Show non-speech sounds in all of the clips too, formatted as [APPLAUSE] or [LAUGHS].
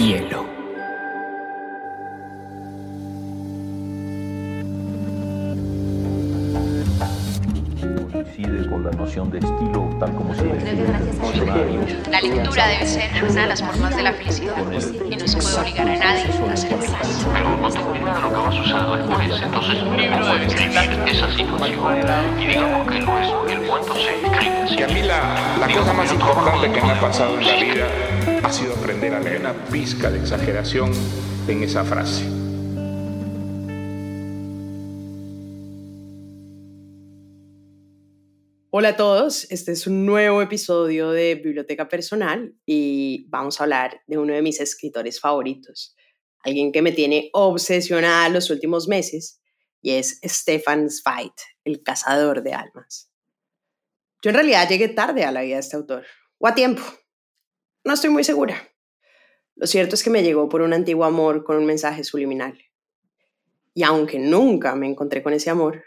hielo. Coincide con la noción de estilo tal como se La lectura debe ser una de las formas de la felicidad y no se puede obligar a nadie a feliz. Pero no tengo de lo que va a suceder después. Entonces, mi libro debe escribir esa situación. Y digamos que no es el cuento se escribe así. Y a mí la, la cosa más importante que me ha pasado en la vida ha sido aprender a leer una pizca de exageración en esa frase. Hola a todos, este es un nuevo episodio de Biblioteca Personal y vamos a hablar de uno de mis escritores favoritos, alguien que me tiene obsesionada los últimos meses y es Stefan Zweig, el cazador de almas. Yo en realidad llegué tarde a la vida de este autor, o a tiempo, no estoy muy segura. Lo cierto es que me llegó por un antiguo amor con un mensaje subliminal. Y aunque nunca me encontré con ese amor,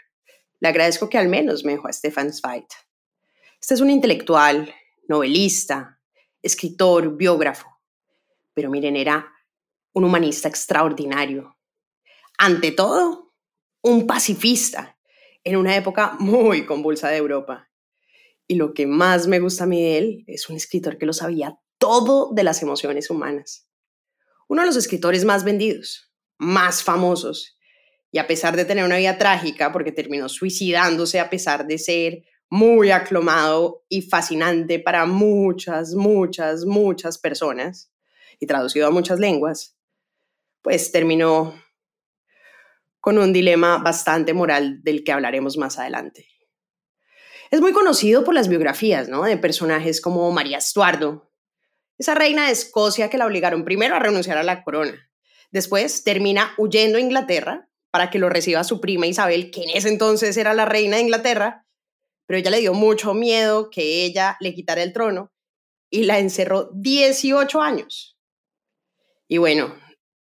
le agradezco que al menos me dejó a Stefan Zweig. Este es un intelectual, novelista, escritor, biógrafo. Pero miren, era un humanista extraordinario. Ante todo, un pacifista en una época muy convulsa de Europa. Y lo que más me gusta a mí de él es un escritor que lo sabía todo de las emociones humanas. Uno de los escritores más vendidos, más famosos y a pesar de tener una vida trágica, porque terminó suicidándose a pesar de ser muy aclamado y fascinante para muchas, muchas, muchas personas y traducido a muchas lenguas, pues terminó con un dilema bastante moral del que hablaremos más adelante. Es muy conocido por las biografías ¿no? de personajes como María Estuardo, esa reina de Escocia que la obligaron primero a renunciar a la corona. Después termina huyendo a Inglaterra para que lo reciba su prima Isabel, que en ese entonces era la reina de Inglaterra, pero ella le dio mucho miedo que ella le quitara el trono y la encerró 18 años. Y bueno,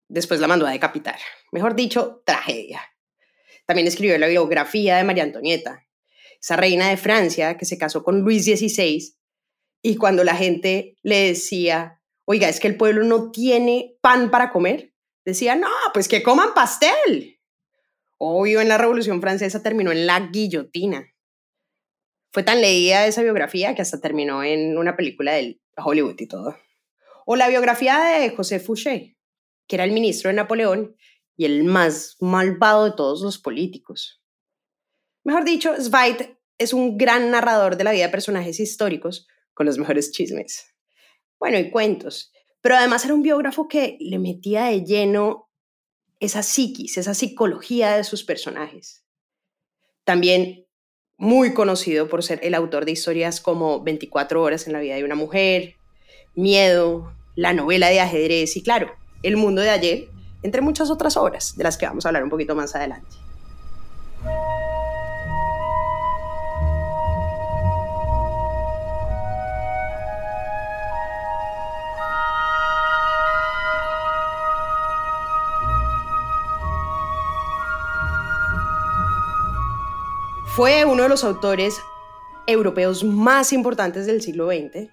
después la mandó a decapitar. Mejor dicho, tragedia. También escribió la biografía de María Antonieta, esa reina de Francia que se casó con Luis XVI y cuando la gente le decía, oiga, es que el pueblo no tiene pan para comer, decía, no, pues que coman pastel. Obvio, en la Revolución Francesa terminó en la guillotina. Fue tan leída esa biografía que hasta terminó en una película de Hollywood y todo. O la biografía de José Fouché, que era el ministro de Napoleón y el más malvado de todos los políticos. Mejor dicho, Zweig es un gran narrador de la vida de personajes históricos con los mejores chismes. Bueno, y cuentos. Pero además era un biógrafo que le metía de lleno esa psiquis, esa psicología de sus personajes. También muy conocido por ser el autor de historias como 24 horas en la vida de una mujer, Miedo, la novela de ajedrez y claro, El mundo de ayer, entre muchas otras obras de las que vamos a hablar un poquito más adelante. Fue uno de los autores europeos más importantes del siglo XX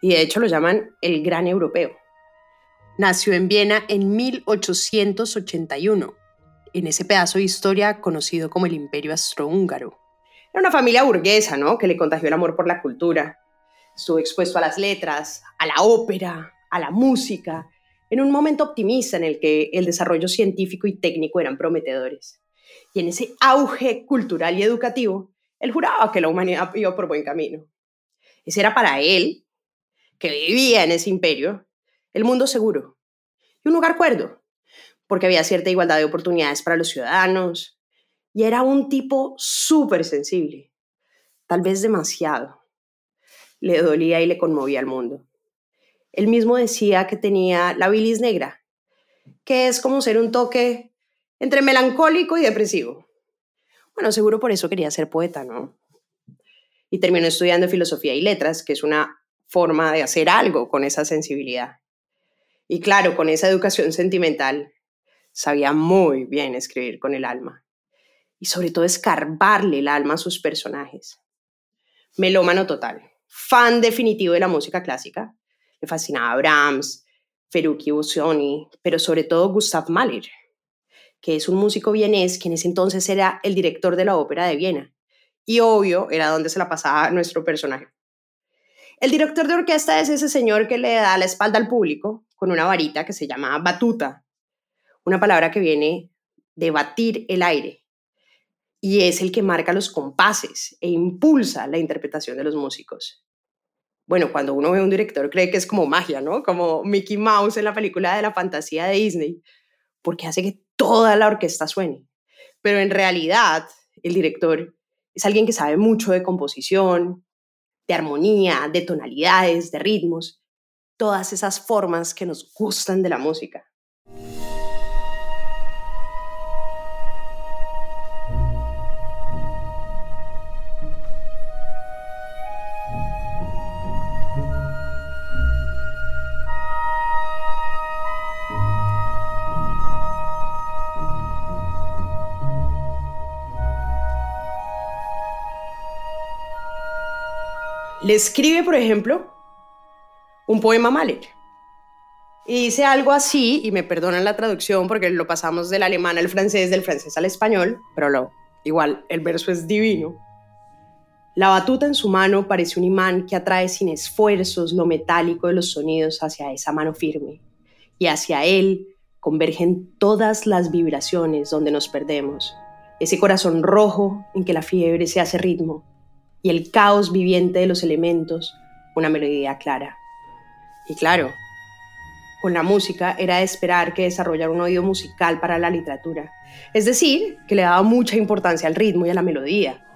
y de hecho lo llaman el Gran Europeo. Nació en Viena en 1881, en ese pedazo de historia conocido como el Imperio Austrohúngaro. Era una familia burguesa, ¿no? Que le contagió el amor por la cultura. Estuvo expuesto a las letras, a la ópera, a la música, en un momento optimista en el que el desarrollo científico y técnico eran prometedores. Y en ese auge cultural y educativo, él juraba que la humanidad iba por buen camino. Ese era para él, que vivía en ese imperio, el mundo seguro y un lugar cuerdo, porque había cierta igualdad de oportunidades para los ciudadanos y era un tipo súper sensible, tal vez demasiado. Le dolía y le conmovía al mundo. Él mismo decía que tenía la bilis negra, que es como ser un toque entre melancólico y depresivo. Bueno, seguro por eso quería ser poeta, ¿no? Y terminó estudiando filosofía y letras, que es una forma de hacer algo con esa sensibilidad. Y claro, con esa educación sentimental, sabía muy bien escribir con el alma. Y sobre todo escarbarle el alma a sus personajes. Melómano total, fan definitivo de la música clásica. Le fascinaba Brahms, Ferruccio Busoni, pero sobre todo Gustav Mahler, que es un músico vienés que en ese entonces era el director de la ópera de Viena. Y obvio, era donde se la pasaba nuestro personaje. El director de orquesta es ese señor que le da la espalda al público con una varita que se llama batuta, una palabra que viene de batir el aire, y es el que marca los compases e impulsa la interpretación de los músicos. Bueno, cuando uno ve a un director cree que es como magia, ¿no? Como Mickey Mouse en la película de la fantasía de Disney, porque hace que toda la orquesta suene. Pero en realidad, el director es alguien que sabe mucho de composición, de armonía, de tonalidades, de ritmos, todas esas formas que nos gustan de la música. Escribe, por ejemplo, un poema a Mahler. Y dice algo así, y me perdonan la traducción porque lo pasamos del alemán al francés, del francés al español, pero lo, igual el verso es divino. La batuta en su mano parece un imán que atrae sin esfuerzos lo metálico de los sonidos hacia esa mano firme, y hacia él convergen todas las vibraciones donde nos perdemos, ese corazón rojo en que la fiebre se hace ritmo, y el caos viviente de los elementos, una melodía clara. Y claro, con la música era de esperar que desarrollara un oído musical para la literatura, es decir, que le daba mucha importancia al ritmo y a la melodía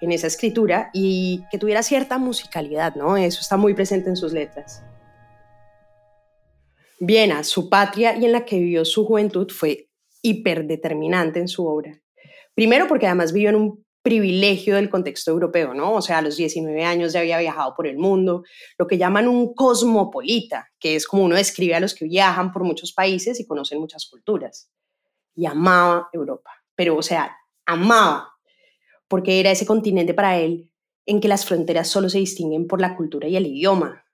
en esa escritura y que tuviera cierta musicalidad, ¿no? Eso está muy presente en sus letras. Viena, su patria y en la que vivió su juventud, fue hiperdeterminante en su obra. Primero porque además vivió en un privilegio del contexto europeo, ¿no? O sea, a los 19 años ya había viajado por el mundo, lo que llaman un cosmopolita, que es como uno describe a los que viajan por muchos países y conocen muchas culturas. Y amaba Europa, pero o sea, amaba, porque era ese continente para él en que las fronteras solo se distinguen por la cultura y el idioma.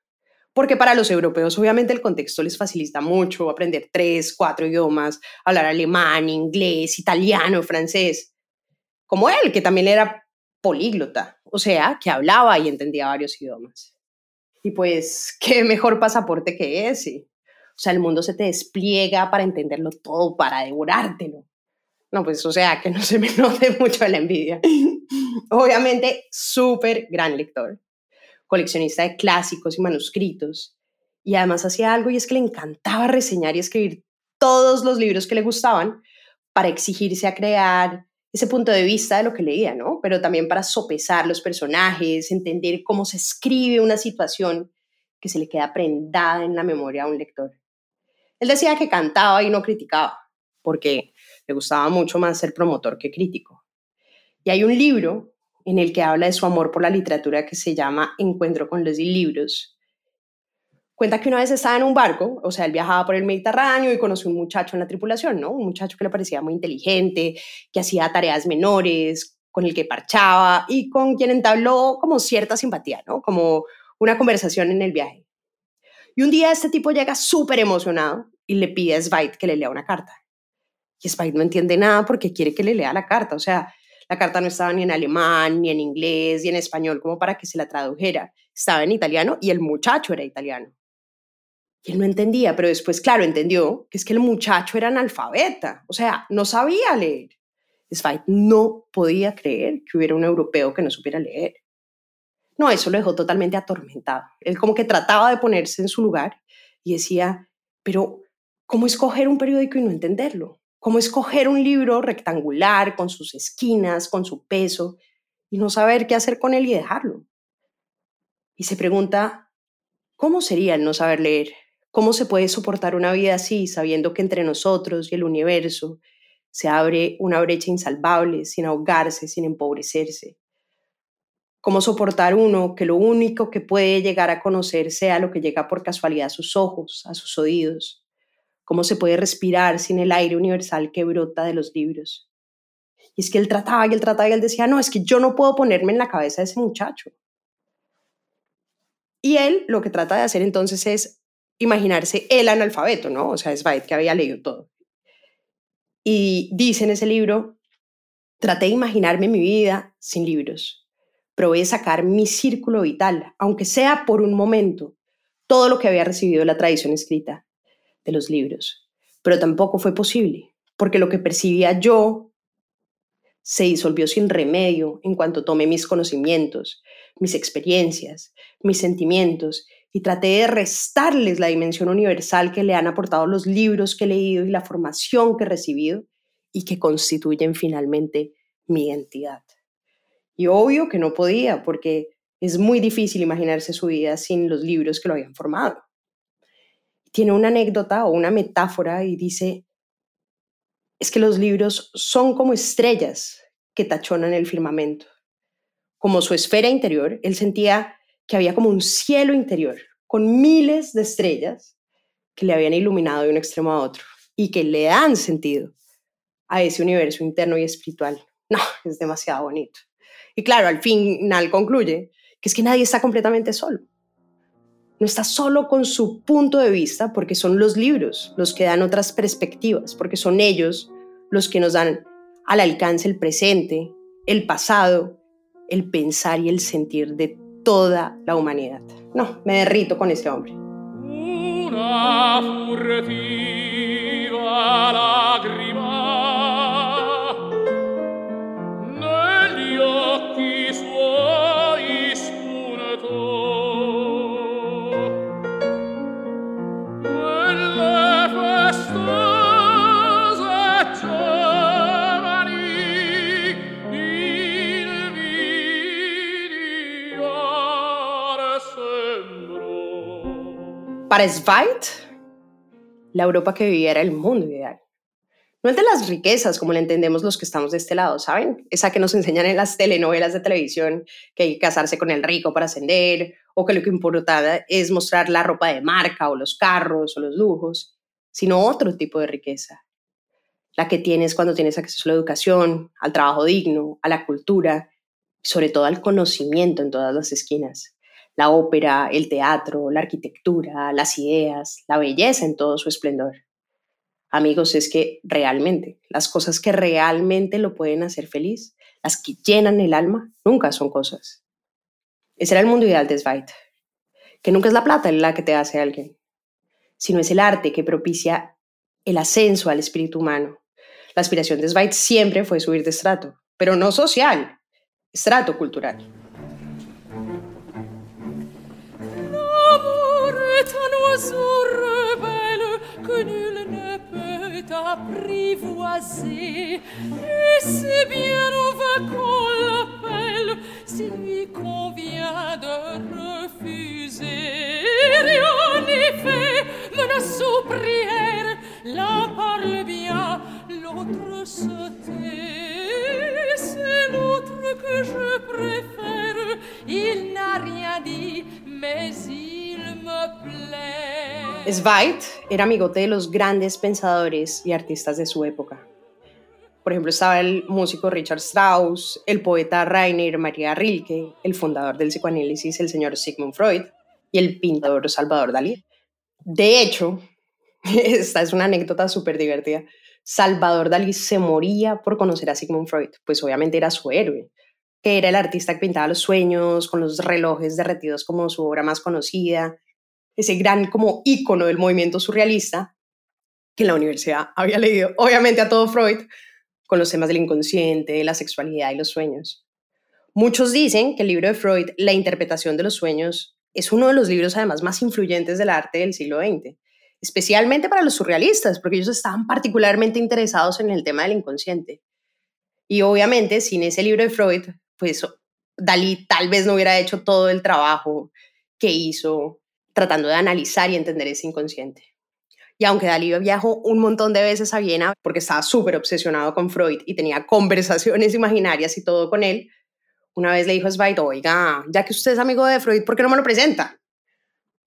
Porque para los europeos obviamente el contexto les facilita mucho aprender tres, cuatro idiomas, hablar alemán, inglés, italiano, francés como él, que también era políglota, o sea, que hablaba y entendía varios idiomas. Y pues, [LAUGHS] qué mejor pasaporte que ese. O sea, el mundo se te despliega para entenderlo todo, para devorártelo. No, pues, o sea, que no se me [LAUGHS] note mucho la envidia. Obviamente, súper gran lector, coleccionista de clásicos y manuscritos. Y además hacía algo y es que le encantaba reseñar y escribir todos los libros que le gustaban para exigirse a crear ese punto de vista de lo que leía, ¿no? Pero también para sopesar los personajes, entender cómo se escribe una situación que se le queda prendada en la memoria a un lector. Él decía que cantaba y no criticaba, porque le gustaba mucho más ser promotor que crítico. Y hay un libro en el que habla de su amor por la literatura que se llama Encuentro con los libros, Cuenta que una vez estaba en un barco, o sea, él viajaba por el Mediterráneo y conoció un muchacho en la tripulación, ¿no? Un muchacho que le parecía muy inteligente, que hacía tareas menores, con el que parchaba y con quien entabló como cierta simpatía, ¿no? Como una conversación en el viaje. Y un día este tipo llega súper emocionado y le pide a Svait que le lea una carta. Y Svait no entiende nada porque quiere que le lea la carta. O sea, la carta no estaba ni en alemán, ni en inglés, ni en español como para que se la tradujera. Estaba en italiano y el muchacho era italiano. Y él no entendía, pero después, claro, entendió que es que el muchacho era analfabeta, o sea, no sabía leer. Zweig no podía creer que hubiera un europeo que no supiera leer. No, eso lo dejó totalmente atormentado. Él como que trataba de ponerse en su lugar y decía, pero ¿cómo escoger un periódico y no entenderlo? ¿Cómo escoger un libro rectangular con sus esquinas, con su peso y no saber qué hacer con él y dejarlo? Y se pregunta, ¿cómo sería el no saber leer? ¿Cómo se puede soportar una vida así, sabiendo que entre nosotros y el universo se abre una brecha insalvable, sin ahogarse, sin empobrecerse? ¿Cómo soportar uno que lo único que puede llegar a conocer sea lo que llega por casualidad a sus ojos, a sus oídos? ¿Cómo se puede respirar sin el aire universal que brota de los libros? Y es que él trataba y él trataba y él decía, no, es que yo no puedo ponerme en la cabeza de ese muchacho. Y él lo que trata de hacer entonces es imaginarse el analfabeto, ¿no? O sea, Zweig que había leído todo. Y dice en ese libro, traté de imaginarme mi vida sin libros. Probé sacar mi círculo vital, aunque sea por un momento, todo lo que había recibido de la tradición escrita de los libros. Pero tampoco fue posible, porque lo que percibía yo se disolvió sin remedio en cuanto tomé mis conocimientos, mis experiencias, mis sentimientos y traté de restarles la dimensión universal que le han aportado los libros que he leído y la formación que he recibido y que constituyen finalmente mi identidad. Y obvio que no podía, porque es muy difícil imaginarse su vida sin los libros que lo habían formado. Tiene una anécdota o una metáfora y dice, es que los libros son como estrellas que tachonan el firmamento. Como su esfera interior, él sentía que había como un cielo interior con miles de estrellas que le habían iluminado de un extremo a otro y que le dan sentido a ese universo interno y espiritual. [LAUGHS] No, es demasiado bonito. Y claro, al final concluye que es que nadie está completamente solo. No está solo con su punto de vista porque son los libros los que dan otras perspectivas, porque son ellos los que nos dan al alcance el presente, el pasado, el pensar y el sentir de toda la humanidad. No, me derrito con este hombre. Para Zweig, la Europa que vivía era el mundo ideal. No el de las riquezas, como le entendemos los que estamos de este lado, ¿saben? Esa que nos enseñan en las telenovelas de televisión, que hay que casarse con el rico para ascender, o que lo que importa es mostrar la ropa de marca, o los carros, o los lujos, sino otro tipo de riqueza. La que tienes cuando tienes acceso a la educación, al trabajo digno, a la cultura, sobre todo al conocimiento en todas las esquinas la ópera, el teatro, la arquitectura, las ideas, la belleza en todo su esplendor. Amigos, es que realmente las cosas que realmente lo pueden hacer feliz, las que llenan el alma, nunca son cosas. Ese era el mundo ideal de Zweig, que nunca es la plata la que te hace alguien, sino es el arte que propicia el ascenso al espíritu humano. La aspiración de Zweig siempre fue subir de estrato, pero no social, estrato cultural. Que nul ne peut apprivoiser. Et c'est bien au vain qu'on l'appelle, s'il lui convient de refuser. Rien n'est fait, menace ou prière, l'un parle bien, l'autre se tait. C'est l'autre que je préfère, il n'a rien dit, mais il Zweig era amigote de los grandes pensadores y artistas de su época. Por ejemplo, estaba el músico Richard Strauss, el poeta Rainer Maria Rilke, el fundador del psicoanálisis, el señor Sigmund Freud, y el pintador Salvador Dalí. De hecho, [LAUGHS] esta es una anécdota súper divertida. Salvador Dalí se moría por conocer a Sigmund Freud, pues obviamente era su héroe, que era el artista que pintaba los sueños, con los relojes derretidos como su obra más conocida, ese gran como ícono del movimiento surrealista, que la universidad había leído, obviamente a todo Freud, con los temas del inconsciente, la sexualidad y los sueños. Muchos dicen que el libro de Freud, La interpretación de los sueños, es uno de los libros además más influyentes del arte del siglo XX, especialmente para los surrealistas, porque ellos estaban particularmente interesados en el tema del inconsciente. Y obviamente sin ese libro de Freud, pues Dalí tal vez no hubiera hecho todo el trabajo que hizo tratando de analizar y entender ese inconsciente. Y aunque Dalí viajó un montón de veces a Viena porque estaba súper obsesionado con Freud y tenía conversaciones [LAUGHS] imaginarias y todo con él, una vez le dijo a Zweig, oiga, ya que usted es amigo de Freud, ¿por qué no me lo presenta?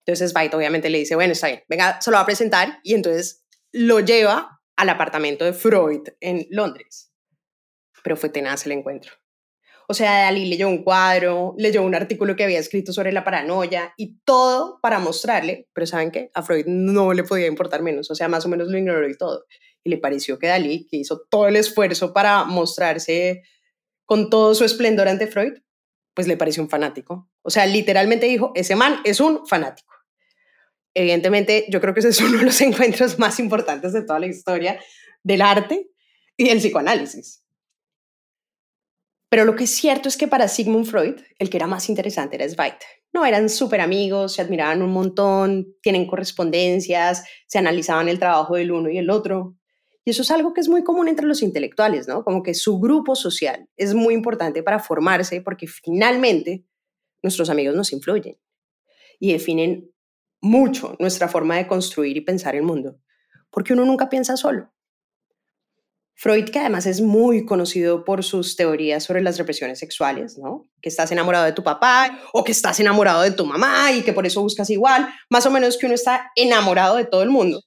Entonces Zweig obviamente le dice, bueno, está bien, venga, se lo va a presentar y entonces lo lleva al apartamento de Freud en Londres. Pero fue tenaz el encuentro. O sea, Dalí leyó un cuadro, leyó un artículo que había escrito sobre la paranoia y todo para mostrarle, pero ¿saben qué? A Freud no le podía importar menos, o sea, más o menos lo ignoró y todo. Y le pareció que Dalí, que hizo todo el esfuerzo para mostrarse con todo su esplendor ante Freud, pues le pareció un fanático. O sea, literalmente dijo, ese man es un fanático. Evidentemente, yo creo que ese es uno de los [LAUGHS] encuentros más importantes de toda la historia del arte y del psicoanálisis. Pero lo que es cierto es que para Sigmund Freud, el que era más interesante era Zweig. No, eran súper amigos, se admiraban un montón, tienen correspondencias, se analizaban el trabajo del uno y el otro. Y eso es algo que es muy común entre los intelectuales, ¿no? Como que su grupo social es muy importante para formarse porque finalmente nuestros amigos nos influyen y definen mucho nuestra forma de construir y pensar el mundo, porque uno nunca piensa solo. Freud, que además es muy conocido por sus teorías sobre las represiones sexuales, ¿no? Que estás enamorado de tu papá o que estás enamorado de tu mamá y que por eso buscas igual, más o menos que uno está enamorado de todo el mundo.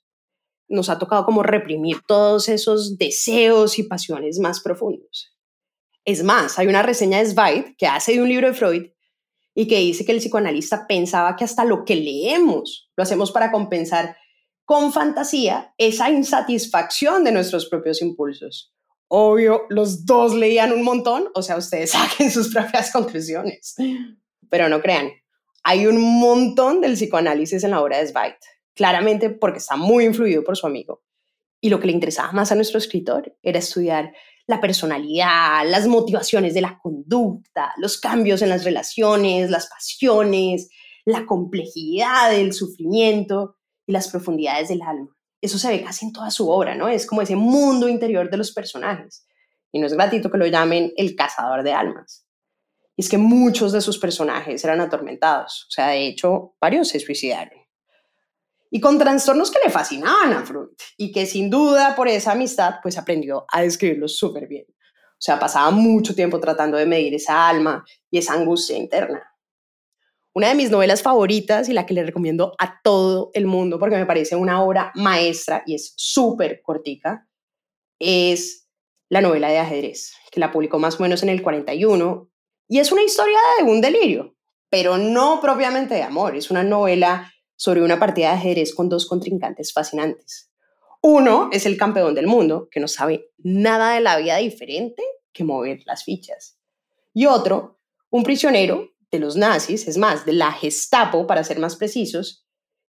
Nos ha tocado como reprimir todos esos deseos y pasiones más profundos. Es más, hay una reseña de Zweig que hace de un libro de Freud y que dice que el psicoanalista pensaba que hasta lo que leemos lo hacemos para compensar con fantasía esa insatisfacción de nuestros propios impulsos. Obvio, los dos leían un montón, o sea, ustedes [LAUGHS] saquen sus propias conclusiones. Pero no crean, hay un montón del psicoanálisis en la obra de Zweig, claramente porque está muy influido por su amigo. Y lo que le interesaba más a nuestro escritor era estudiar la personalidad, las motivaciones de la conducta, los cambios en las relaciones, las pasiones, la complejidad del sufrimiento y las profundidades del alma. Eso se ve casi en toda su obra, ¿no? Es como ese mundo interior de los personajes. Y no es gratuito que lo llamen el cazador de almas. Y es que muchos de sus personajes eran atormentados. O sea, de hecho, varios se suicidaron. Y con trastornos que le fascinaban a Freud. Y que sin duda por esa amistad, pues aprendió a describirlos súper bien. O sea, pasaba mucho tiempo tratando de medir esa alma y esa angustia interna. Una de mis novelas favoritas y la que le recomiendo a todo el mundo porque me parece una obra maestra y es súper cortica, es la novela de ajedrez, que la publicó más o menos en el 41. Y es una historia de un delirio, pero no propiamente de amor. Es una novela sobre una partida de ajedrez con dos contrincantes fascinantes. Uno es el campeón del mundo, que no sabe nada de la vida diferente que mover las fichas. Y otro, un prisionero de los nazis, es más, de la Gestapo, para ser más precisos,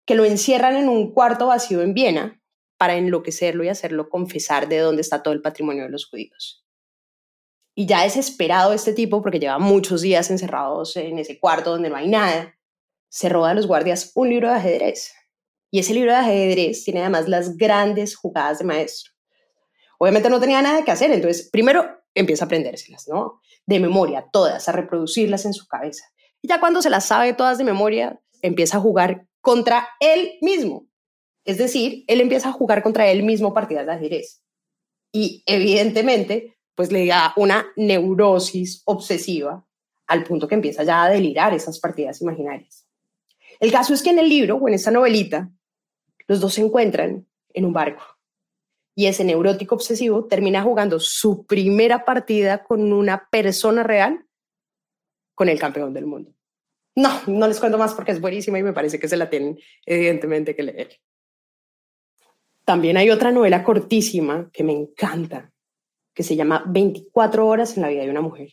que lo encierran en un cuarto vacío en Viena para enloquecerlo y hacerlo confesar de dónde está todo el patrimonio de los judíos. Y ya desesperado este tipo, porque lleva muchos días encerrados en ese cuarto donde no hay nada, se roba a los guardias un libro de ajedrez. Y ese libro de ajedrez tiene además las grandes jugadas de maestro. Obviamente no tenía nada que hacer, entonces primero empieza a aprendérselas, ¿no? De memoria, todas, a reproducirlas en su cabeza. Y ya cuando se las sabe todas de memoria, empieza a jugar contra él mismo. Es decir, él empieza a jugar contra él mismo partidas de ajedrez. Y evidentemente, pues le da una neurosis obsesiva al punto que empieza ya a delirar esas partidas imaginarias. El caso es que en el libro o en esta novelita, los dos se encuentran en un barco y ese neurótico obsesivo termina jugando su primera partida con una persona real, con el campeón del mundo. No, no les cuento más porque es buenísima y me parece que se la tienen evidentemente que leer. También hay otra novela cortísima que me encanta, que se llama 24 horas en la vida de una mujer.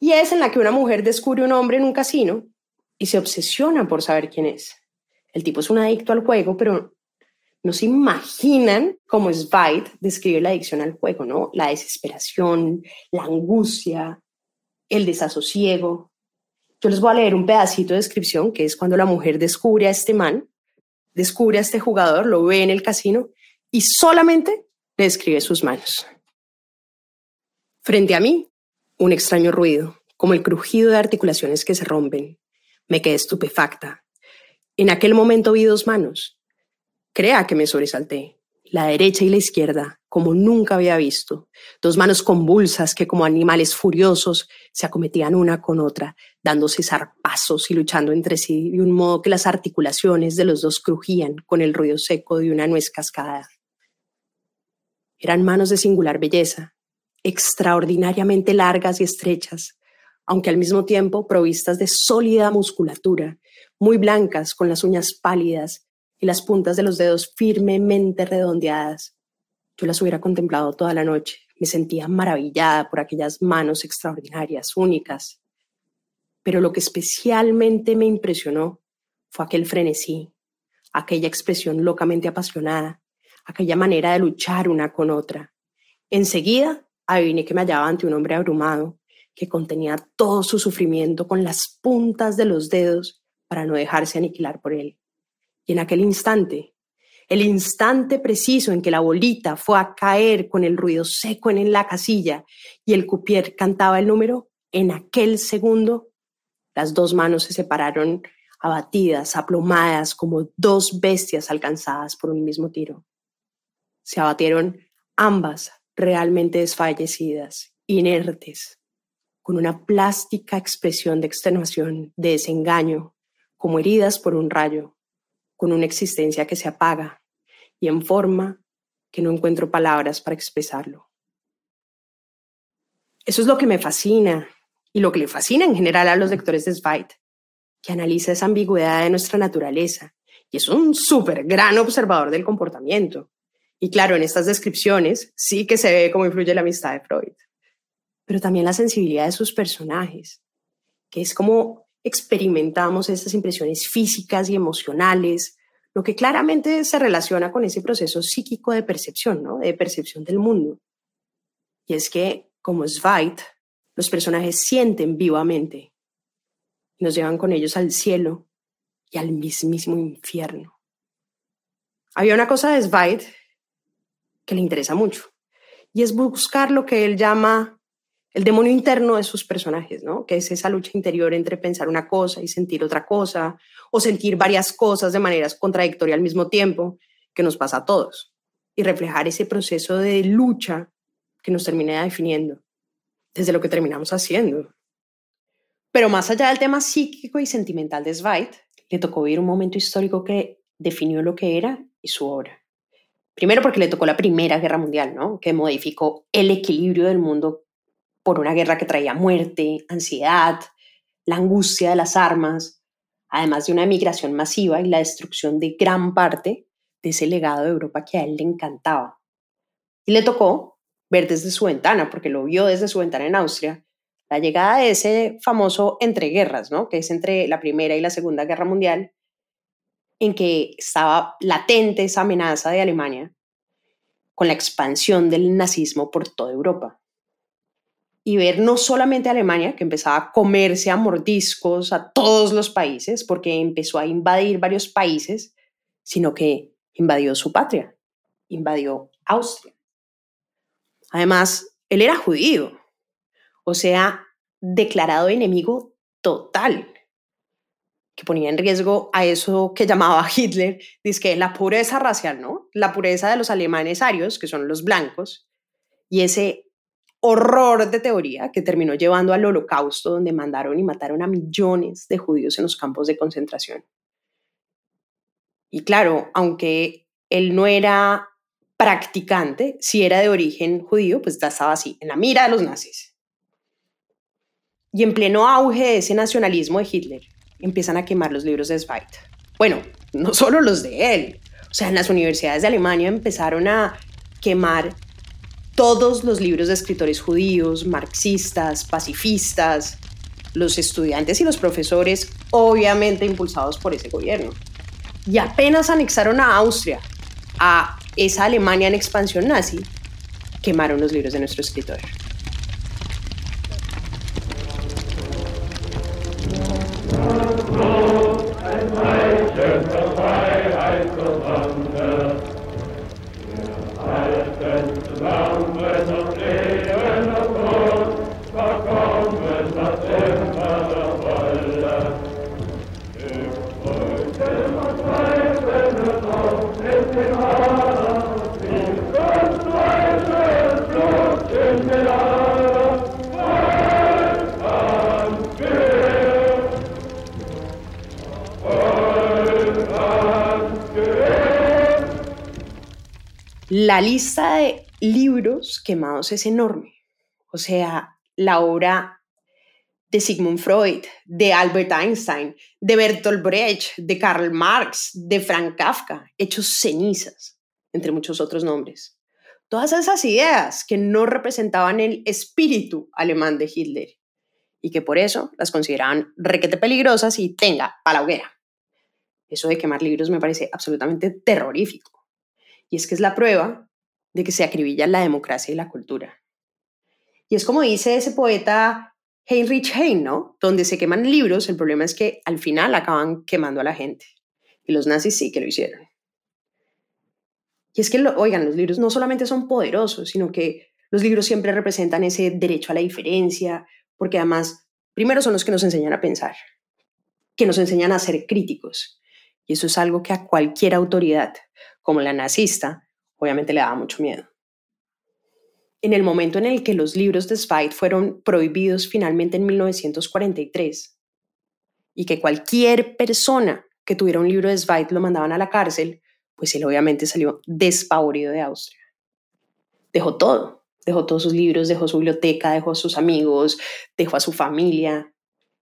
Y es en la que una mujer descubre un hombre en un casino y se obsesiona por saber quién es. El tipo es un adicto al juego, pero no se imaginan cómo Zweig describe la adicción al juego, ¿no? La desesperación, la angustia, el desasosiego. Yo les voy a leer un pedacito de descripción que es cuando la mujer descubre a este man, descubre a este jugador, lo ve en el casino y solamente le describe sus manos. Frente a mí, un extraño ruido, como el crujido de articulaciones que se rompen. Me quedé estupefacta. En aquel momento vi dos manos, Crea que me sobresalté. La derecha y la izquierda, como nunca había visto. Dos manos convulsas que como animales furiosos se acometían una con otra, dándose zarpazos y luchando entre sí de un modo que las articulaciones de los dos crujían con el ruido seco de una nuez cascada. Eran manos de singular belleza, extraordinariamente largas y estrechas, aunque al mismo tiempo provistas de sólida musculatura, muy blancas con las uñas pálidas y las puntas de los dedos firmemente redondeadas. Yo las hubiera contemplado toda la noche. Me sentía maravillada por aquellas manos extraordinarias, únicas. Pero lo que especialmente me impresionó fue aquel frenesí, aquella expresión locamente apasionada, aquella manera de luchar una con otra. Enseguida adiviné que me hallaba ante un hombre abrumado, que contenía todo su sufrimiento con las puntas de los dedos para no dejarse aniquilar por él. Y en aquel instante, el instante preciso en que la bolita fue a caer con el ruido seco en la casilla y el cupier cantaba el número, en aquel segundo las dos manos se separaron abatidas, aplomadas como dos bestias alcanzadas por un mismo tiro. Se abatieron ambas realmente desfallecidas, inertes, con una plástica expresión de extenuación, de desengaño, como heridas por un rayo, con una existencia que se apaga y en forma que no encuentro palabras para expresarlo. Eso es lo que me fascina y lo que le fascina en general a los lectores de Zweig, que analiza esa ambigüedad de nuestra naturaleza y es un súper gran observador del comportamiento. Y claro, en estas descripciones sí que se ve cómo influye la amistad de Freud, pero también la sensibilidad de sus personajes, que es como experimentamos esas impresiones físicas y emocionales, lo que claramente se relaciona con ese proceso psíquico de percepción, ¿no? de percepción del mundo. Y es que, como Zweig, los personajes sienten vivamente, nos llevan con ellos al cielo y al mismísimo infierno. Había una cosa de Zweig que le interesa mucho, y es buscar lo que él llama el demonio interno de sus personajes, ¿no? Que es esa lucha interior entre pensar una cosa y sentir otra cosa, o sentir varias cosas de maneras contradictorias al mismo tiempo, que nos pasa a todos, y reflejar ese proceso de lucha que nos termina definiendo, desde lo que terminamos haciendo. Pero más allá del tema psíquico y sentimental de Zweig, le tocó vivir un momento histórico que definió lo que era y su obra. Primero porque le tocó la Primera Guerra Mundial, ¿no? que modificó el equilibrio del mundo por una guerra que traía muerte, ansiedad, la angustia de las armas, además de una emigración masiva y la destrucción de gran parte de ese legado de Europa que a él le encantaba. Y le tocó ver desde su ventana, porque lo vio desde su ventana en Austria, la llegada de ese famoso entreguerras, ¿no? que es entre la Primera y la Segunda Guerra Mundial, en que estaba latente esa amenaza de Alemania con la expansión del nazismo por toda Europa y ver no solamente a Alemania, que empezaba a comerse a mordiscos a todos los países, porque empezó a invadir varios países, sino que invadió su patria, invadió Austria. Además, él era judío, o sea, declarado enemigo total, que ponía en riesgo a eso que llamaba [LAUGHS] Hitler, dice la pureza racial, ¿no? La pureza de los alemanes arios, que son los blancos, y ese horror de teoría que terminó llevando al holocausto donde mandaron y mataron a millones de judíos en los campos de concentración. Y claro, aunque él no era practicante, si era de origen judío, pues ya estaba así, en la mira de los nazis. Y en pleno auge de ese nacionalismo de Hitler, empiezan a quemar los libros de Zweig. Bueno, no solo los de él, o sea, en las universidades de Alemania empezaron a quemar todos los libros de escritores judíos, marxistas, pacifistas, los estudiantes y los profesores, obviamente impulsados por ese gobierno. Y apenas anexaron a Austria, a esa Alemania en expansión nazi, quemaron los libros de nuestro escritor. Lista de libros quemados es enorme. O sea, la obra de Sigmund Freud, de Albert Einstein, de Bertolt Brecht, de Karl Marx, de Frank Kafka, hechos cenizas, entre muchos otros nombres. Todas esas ideas que no representaban el espíritu alemán de Hitler y que por eso las consideraban requete peligrosas y tenga para la hoguera. Eso de quemar libros me parece absolutamente terrorífico. Y es que es la prueba de que se acribilla la democracia y la cultura. Y es como dice ese poeta Heinrich Heine, ¿no? Donde se queman libros, el problema es que al final acaban quemando a la gente. Y los nazis sí que lo hicieron. Y es que, oigan, los libros no solamente son poderosos, sino que los libros siempre representan ese derecho a la diferencia, porque además, primero son los que nos enseñan a pensar, que nos enseñan a ser críticos. Y eso es algo que a cualquier autoridad, como la nazista, obviamente le daba mucho miedo. En el momento en el que los libros de Zweig fueron prohibidos finalmente en 1943 y que cualquier persona que tuviera un libro de Zweig lo mandaban a la cárcel, pues él obviamente salió despavorido de Austria. Dejó todo, dejó todos sus libros, dejó su biblioteca, dejó a sus amigos, dejó a su familia,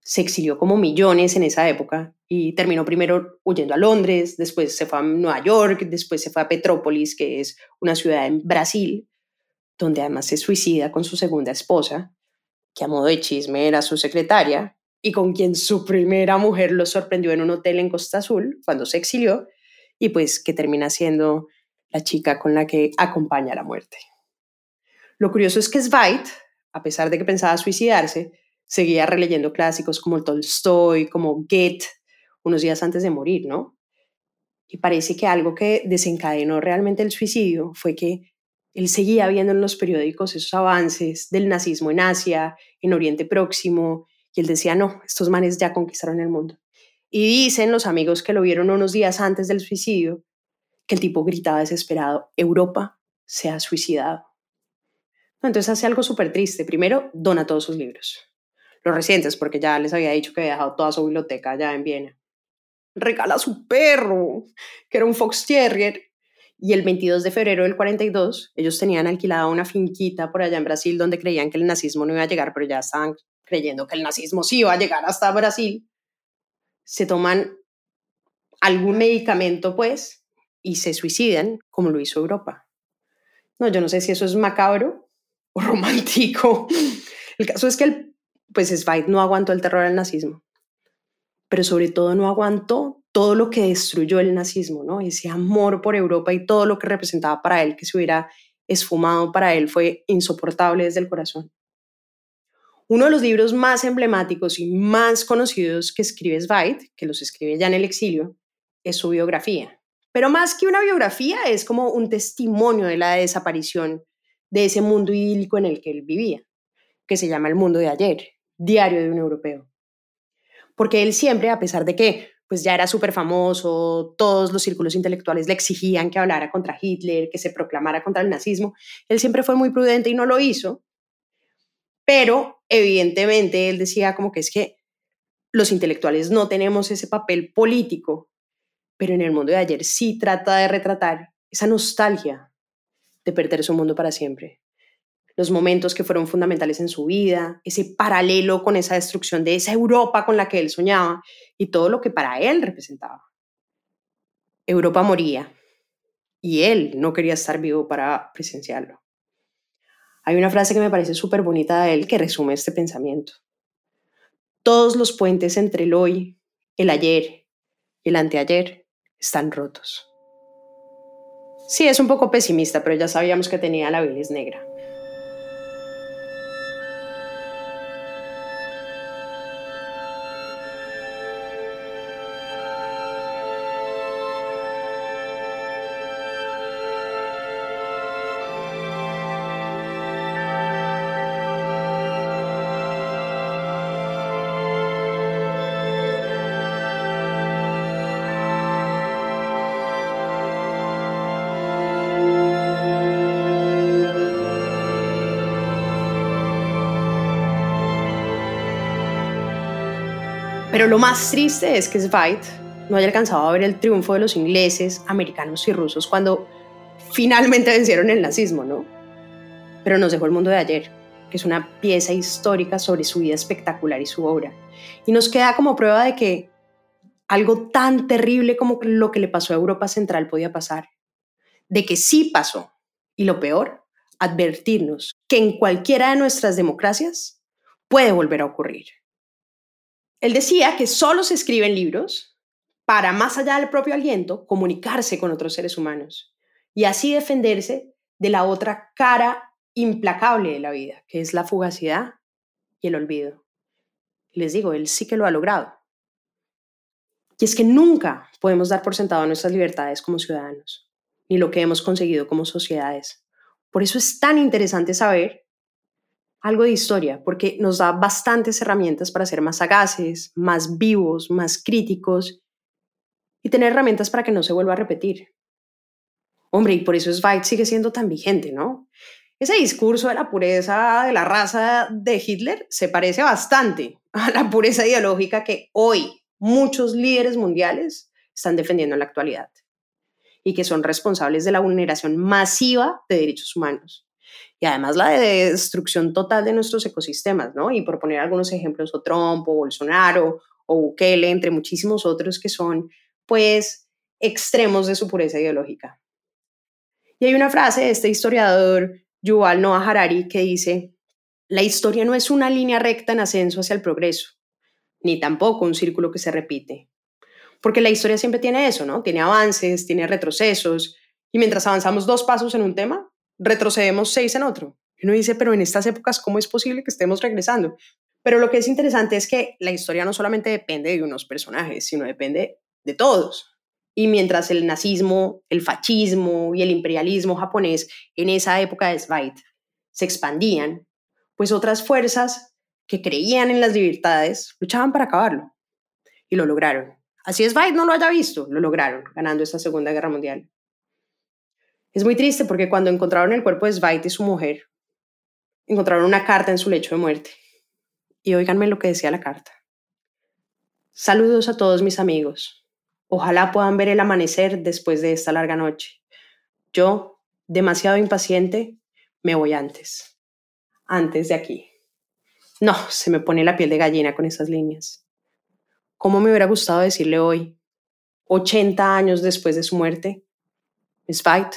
se exilió como millones en esa época y terminó primero huyendo a Londres, después se fue a Nueva York, después se fue a Petrópolis, que es una ciudad en Brasil, donde además se suicida con su segunda esposa, que a modo de chisme era su secretaria, y con quien su primera mujer lo sorprendió en un hotel en Costa Azul cuando se exilió, y pues que termina siendo la chica con la que acompaña la muerte. Lo curioso es que Zweig, a pesar de que pensaba suicidarse, seguía releyendo clásicos como Tolstoy, como Goethe, unos días antes de morir, ¿no? Y parece que algo que desencadenó realmente el suicidio fue que él seguía viendo en los periódicos esos avances del nazismo en Asia, en Oriente Próximo, y él decía, no, estos manes ya conquistaron el mundo. Y dicen los amigos que lo vieron unos días antes del suicidio, que el tipo gritaba desesperado, Europa se ha suicidado. Entonces hace algo súper triste. Primero, dona todos sus libros los recientes, porque ya les había dicho que había dejado toda su biblioteca allá en Viena. Regala su perro, que era un Fox Terrier, y el 22 de febrero del 42, ellos tenían alquilada una finquita por allá en Brasil donde creían que el nazismo no iba a llegar, pero ya estaban creyendo que el nazismo sí iba a llegar hasta Brasil. Se toman algún medicamento, pues, y se suicidan, como lo hizo Europa. No, yo no sé si eso es macabro o [LAUGHS] romántico. El caso es que el pues Zweig no aguantó el terror del nazismo, pero sobre todo no aguantó todo lo que destruyó el nazismo, ¿no? Ese amor por Europa y todo lo que representaba para él, que se hubiera esfumado para él, fue insoportable desde el corazón. Uno de los libros más emblemáticos y más conocidos que escribe Zweig, que los escribe ya en el exilio, es su biografía. Pero más que una biografía, es como un testimonio de la desaparición de ese mundo idílico en el que él vivía, que se llama El Mundo de Ayer, diario de un europeo. Porque él siempre, a pesar de que pues ya era súper famoso, todos los círculos intelectuales le exigían que hablara contra Hitler, que se proclamara contra el nazismo, él siempre fue muy prudente y no lo hizo, pero evidentemente él decía como que es que los intelectuales no tenemos ese papel político, pero en el mundo de ayer sí trata de retratar esa nostalgia de perder su mundo para siempre los momentos que fueron fundamentales en su vida, ese paralelo con esa destrucción de esa Europa con la que él soñaba y todo lo que para él representaba. Europa moría y él no quería estar vivo para presenciarlo. Hay una frase que me parece súper bonita de él que resume este pensamiento. Todos los puentes entre el hoy, el ayer y el anteayer están rotos. Sí, es un poco pesimista, pero ya sabíamos que tenía la bilis negra. Pero lo más triste es que Zweig no haya alcanzado a ver el triunfo de los ingleses, americanos y rusos cuando finalmente vencieron el nazismo, ¿no? Pero nos dejó el mundo de ayer, que es una pieza histórica sobre su vida espectacular y su obra. Y nos queda como prueba de que algo tan terrible como lo que le pasó a Europa Central podía pasar, de que sí pasó. Y lo peor, advertirnos que en cualquiera de nuestras democracias puede volver a ocurrir. Él decía que solo se escriben libros para, más allá del propio aliento, comunicarse con otros seres humanos y así defenderse de la otra cara implacable de la vida, que es la fugacidad y el olvido. Les digo, él sí que lo ha logrado. Y es que nunca podemos dar por sentado nuestras libertades como ciudadanos, ni lo que hemos conseguido como sociedades. Por eso es tan interesante saber algo de historia, porque nos da bastantes herramientas para ser más sagaces, más vivos, más críticos y tener herramientas para que no se vuelva a repetir. Hombre, y por eso Zweig sigue siendo tan vigente, ¿no? Ese discurso de la pureza de la raza de Hitler se parece bastante [LAUGHS] a la pureza ideológica que hoy muchos líderes mundiales están defendiendo en la actualidad y que son responsables de la vulneración masiva de derechos humanos. Y además la de destrucción total de nuestros ecosistemas, ¿no? Y por poner algunos ejemplos, o Trump, o Bolsonaro, o Bukele, entre muchísimos otros que son, pues, extremos de su pureza ideológica. Y hay una frase de este historiador Yuval Noah Harari que dice, la historia no es una línea recta en ascenso hacia el progreso, ni tampoco un círculo que se repite. Porque la historia siempre tiene eso, ¿no? Tiene avances, tiene retrocesos, y mientras avanzamos dos pasos en un tema, retrocedemos seis en otro. Y uno dice, pero en estas épocas, ¿cómo es posible que estemos regresando? Pero lo que es interesante es que la historia no solamente depende de unos personajes, sino depende de todos. Y mientras el nazismo, el fascismo y el imperialismo japonés en esa época de Zweig se expandían, pues otras fuerzas que creían en las libertades luchaban para acabarlo. Y lo lograron. Así Zweig no lo haya visto, lo lograron, ganando esta Segunda Guerra Mundial. Es muy triste porque cuando encontraron el cuerpo de Zweig y su mujer, encontraron una carta en su lecho de muerte. Y oíganme lo que decía la carta. Saludos a todos mis amigos. Ojalá puedan ver el amanecer después de esta larga noche. Yo, demasiado impaciente, me voy antes. Antes de aquí. No, se me pone la piel de gallina con esas líneas. ¿Cómo me hubiera gustado decirle hoy, 80 años después de su muerte, Spite,